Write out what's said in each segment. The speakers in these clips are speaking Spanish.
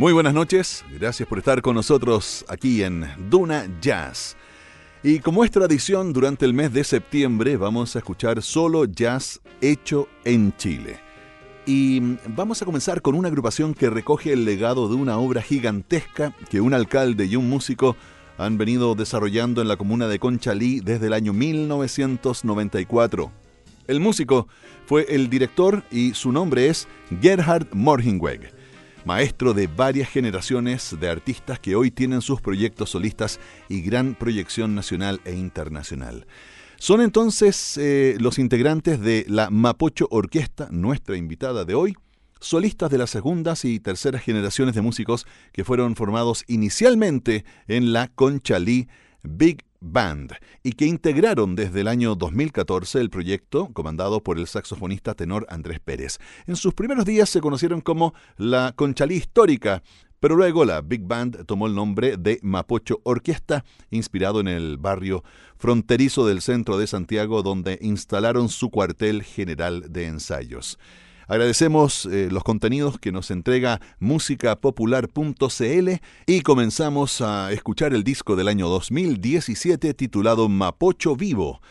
Muy buenas noches, gracias por estar con nosotros aquí en Duna Jazz. Y como es tradición, durante el mes de septiembre vamos a escuchar solo jazz hecho en Chile. Y vamos a comenzar con una agrupación que recoge el legado de una obra gigantesca que un alcalde y un músico han venido desarrollando en la comuna de Conchalí desde el año 1994. El músico fue el director y su nombre es Gerhard Morhingweg maestro de varias generaciones de artistas que hoy tienen sus proyectos solistas y gran proyección nacional e internacional. Son entonces eh, los integrantes de la Mapocho Orquesta, nuestra invitada de hoy, solistas de las segundas y terceras generaciones de músicos que fueron formados inicialmente en la Conchalí Big Band y que integraron desde el año 2014 el proyecto comandado por el saxofonista tenor Andrés Pérez. En sus primeros días se conocieron como la Conchalí Histórica, pero luego la Big Band tomó el nombre de Mapocho Orquesta, inspirado en el barrio fronterizo del centro de Santiago donde instalaron su cuartel general de ensayos. Agradecemos eh, los contenidos que nos entrega musicapopular.cl y comenzamos a escuchar el disco del año 2017 titulado Mapocho Vivo.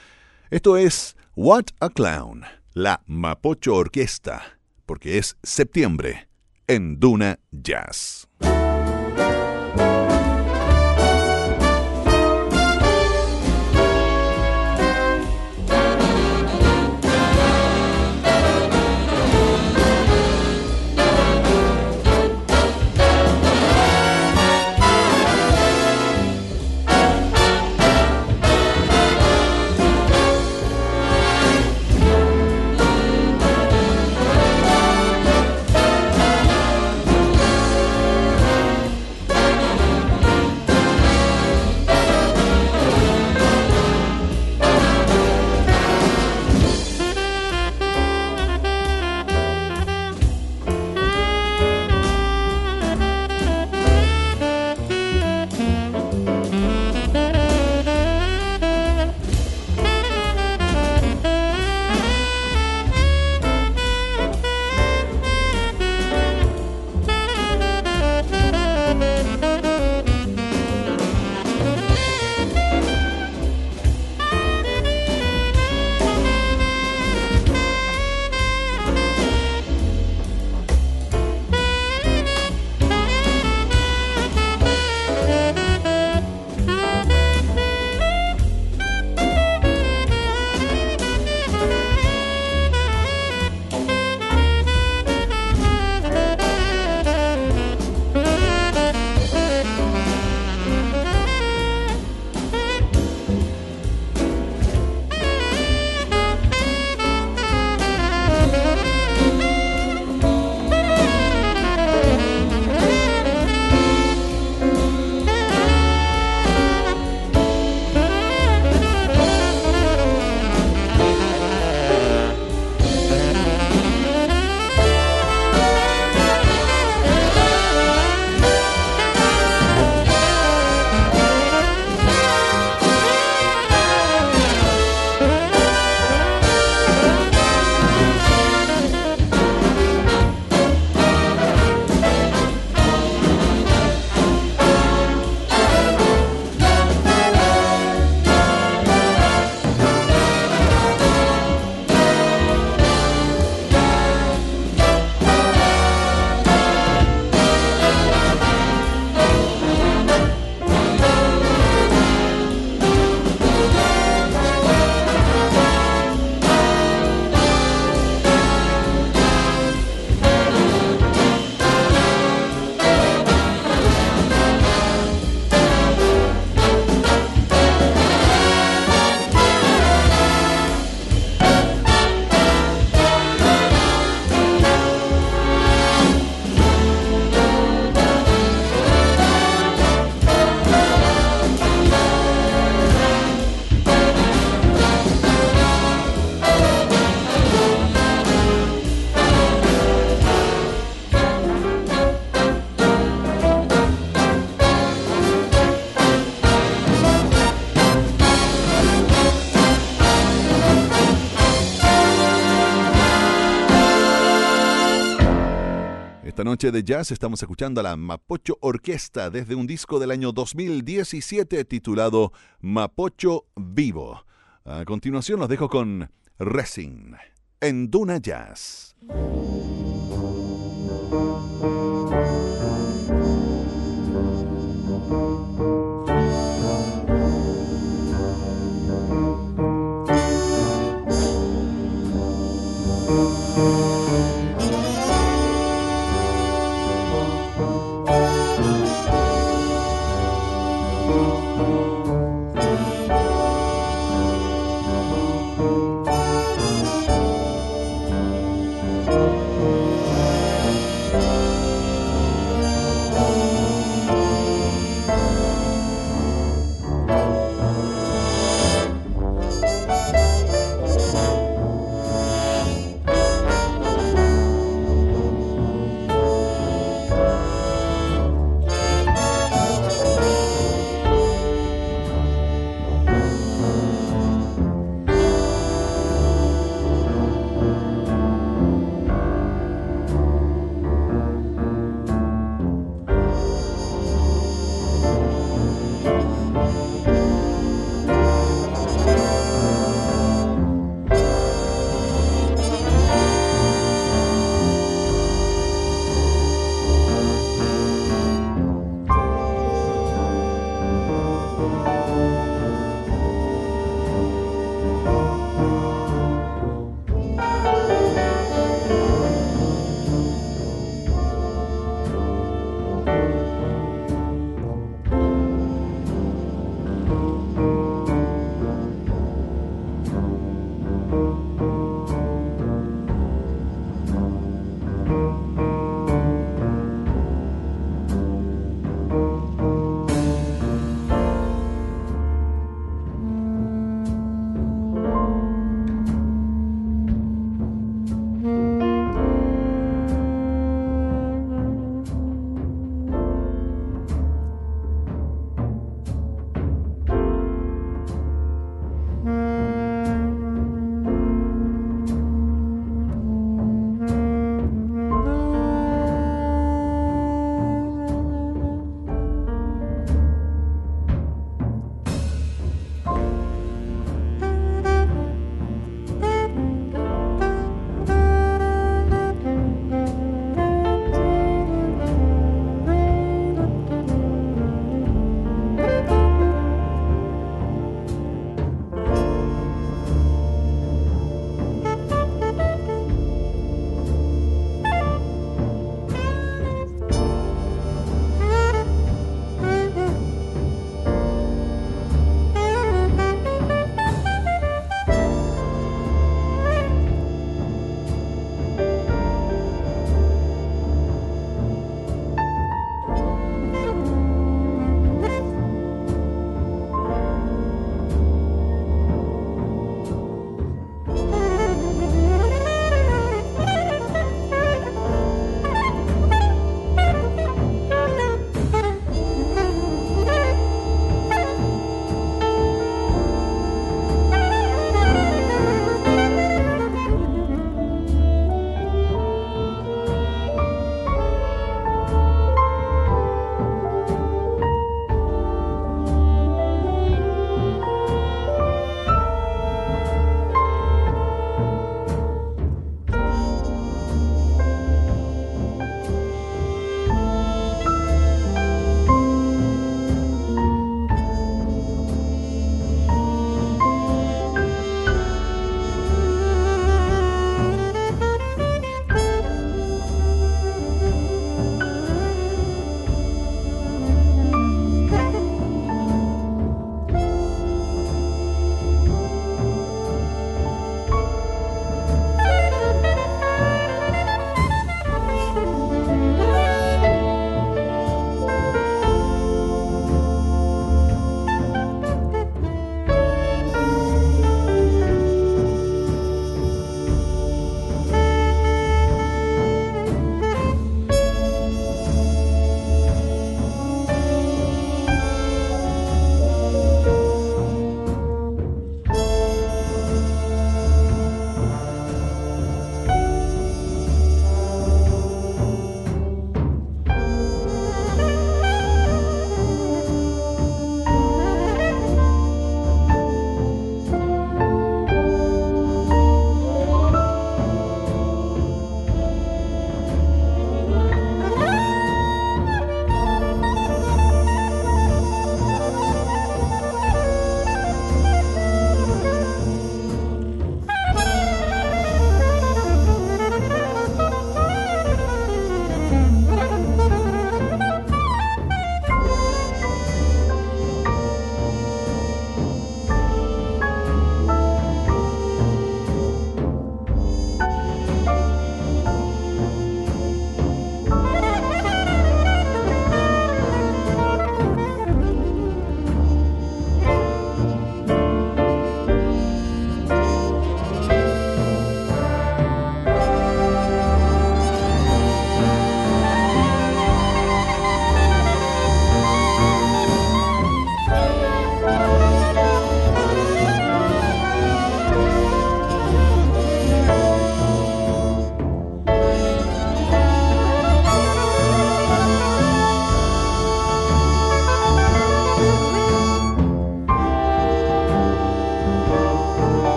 Esto es What a Clown, la Mapocho Orquesta, porque es septiembre en Duna Jazz. Noche de jazz estamos escuchando a la Mapocho Orquesta desde un disco del año 2017 titulado Mapocho Vivo. A continuación los dejo con Resin en Duna Jazz.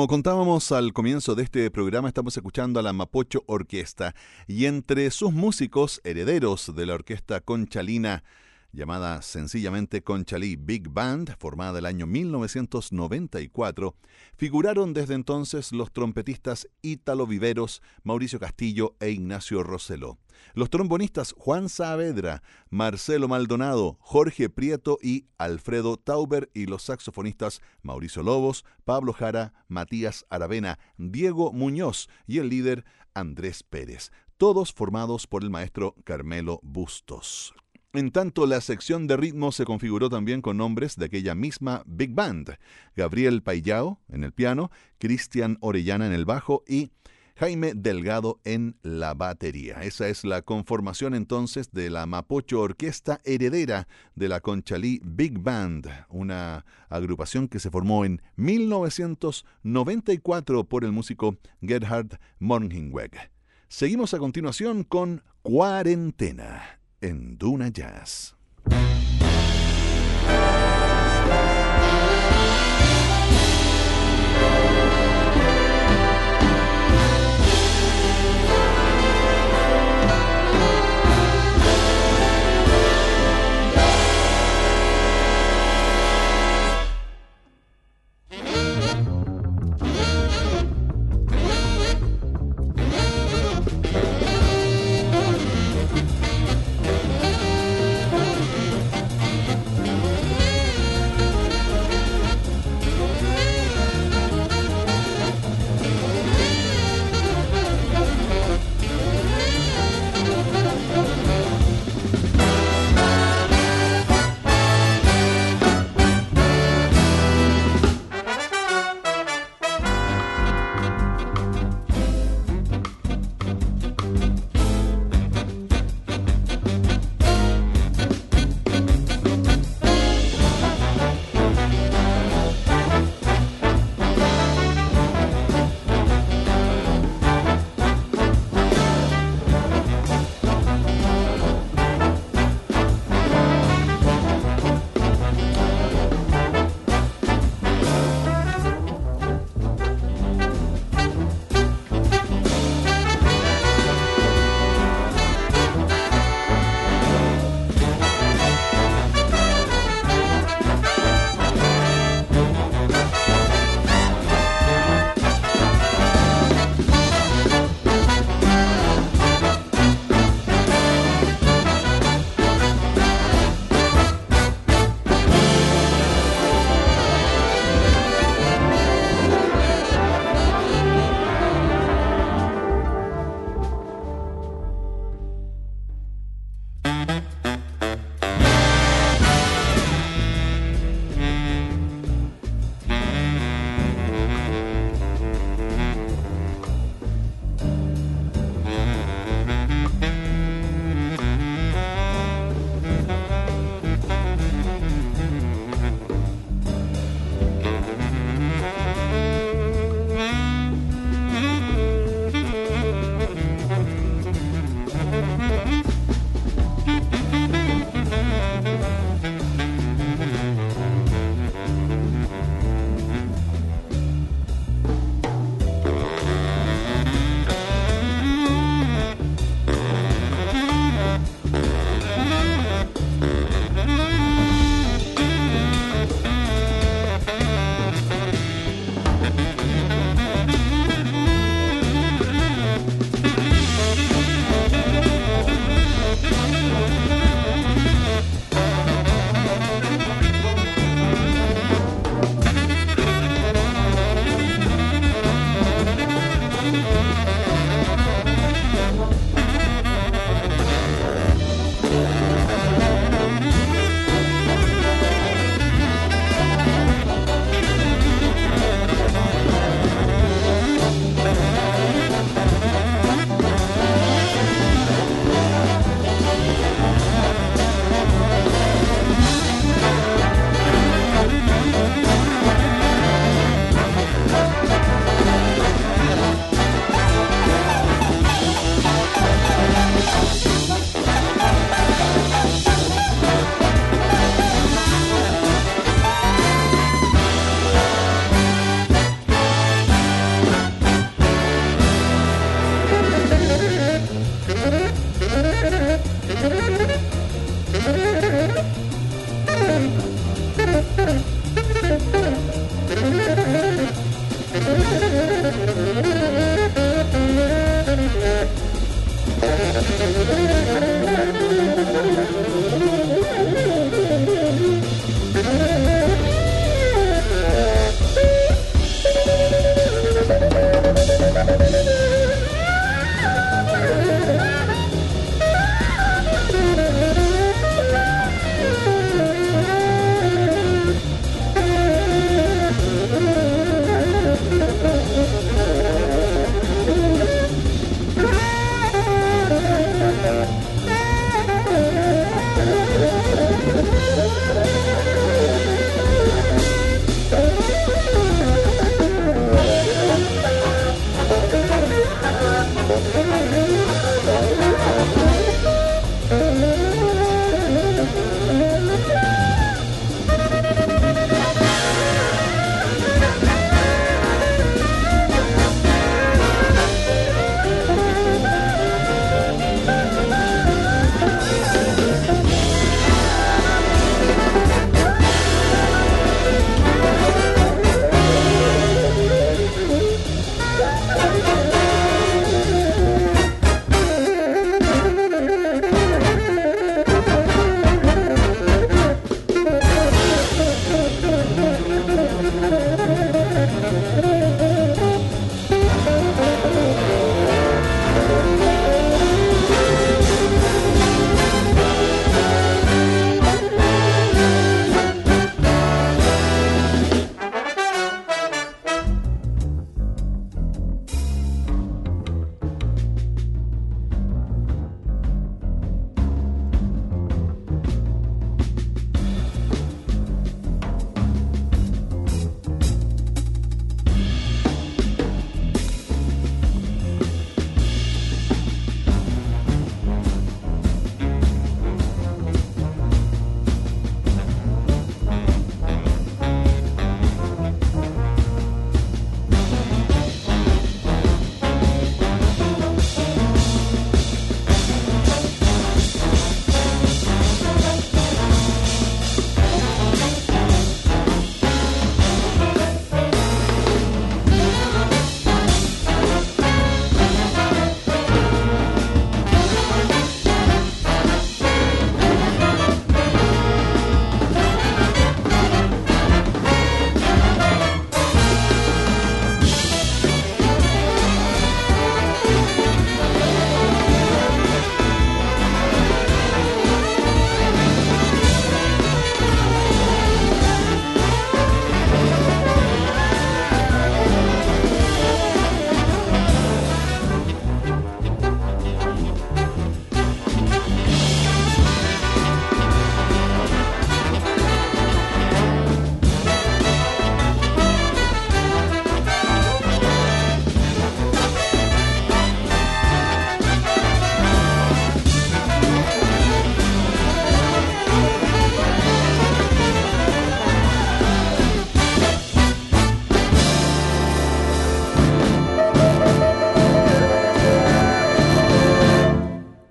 Como contábamos al comienzo de este programa, estamos escuchando a la Mapocho Orquesta y entre sus músicos herederos de la orquesta conchalina llamada sencillamente Conchalí Big Band, formada el año 1994, figuraron desde entonces los trompetistas Ítalo Viveros, Mauricio Castillo e Ignacio Roseló. Los trombonistas Juan Saavedra, Marcelo Maldonado, Jorge Prieto y Alfredo Tauber y los saxofonistas Mauricio Lobos, Pablo Jara, Matías Aravena, Diego Muñoz y el líder Andrés Pérez, todos formados por el maestro Carmelo Bustos. En tanto, la sección de ritmo se configuró también con nombres de aquella misma Big Band. Gabriel Payao en el piano, Cristian Orellana en el bajo y Jaime Delgado en la batería. Esa es la conformación entonces de la Mapocho Orquesta heredera de la Conchalí Big Band, una agrupación que se formó en 1994 por el músico Gerhard Morgenweg. Seguimos a continuación con Cuarentena en Duna Jazz.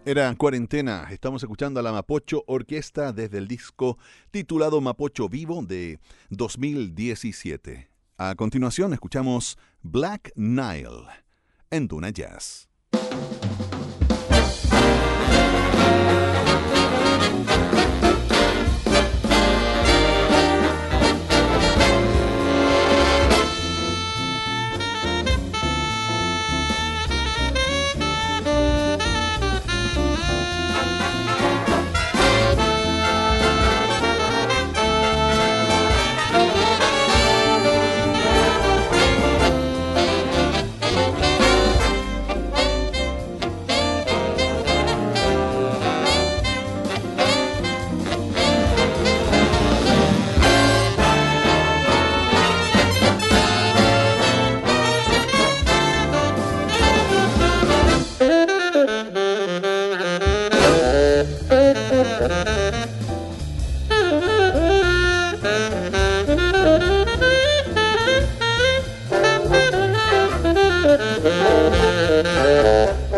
Era cuarentena. Estamos escuchando a la Mapocho Orquesta desde el disco titulado Mapocho Vivo de 2017. A continuación escuchamos Black Nile en Duna Jazz. Música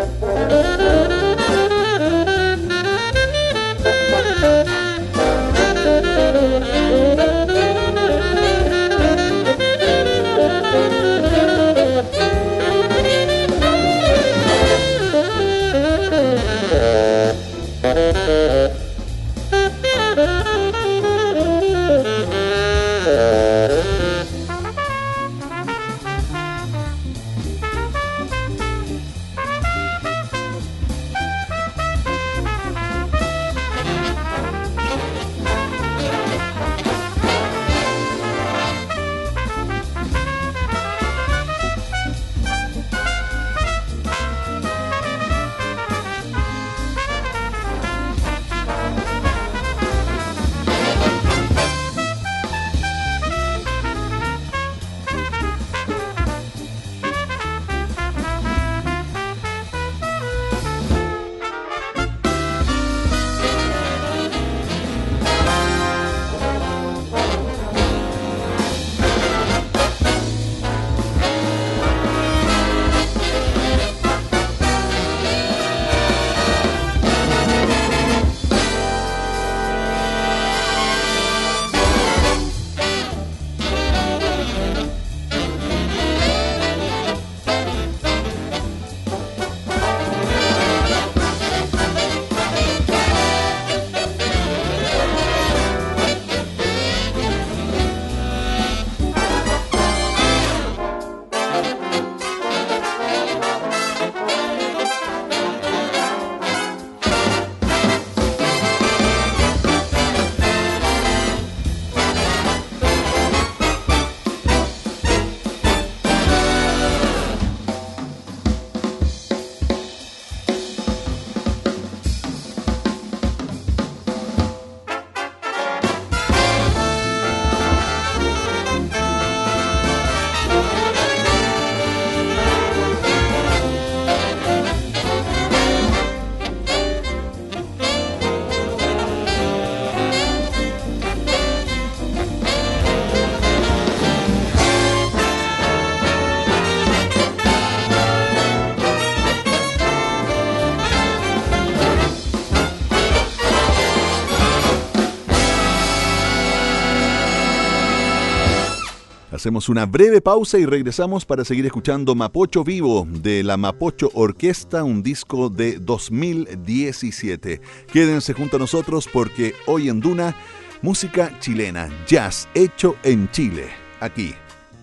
Hacemos una breve pausa y regresamos para seguir escuchando Mapocho Vivo de la Mapocho Orquesta, un disco de 2017. Quédense junto a nosotros porque hoy en Duna, música chilena, jazz hecho en Chile, aquí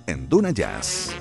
en Duna Jazz.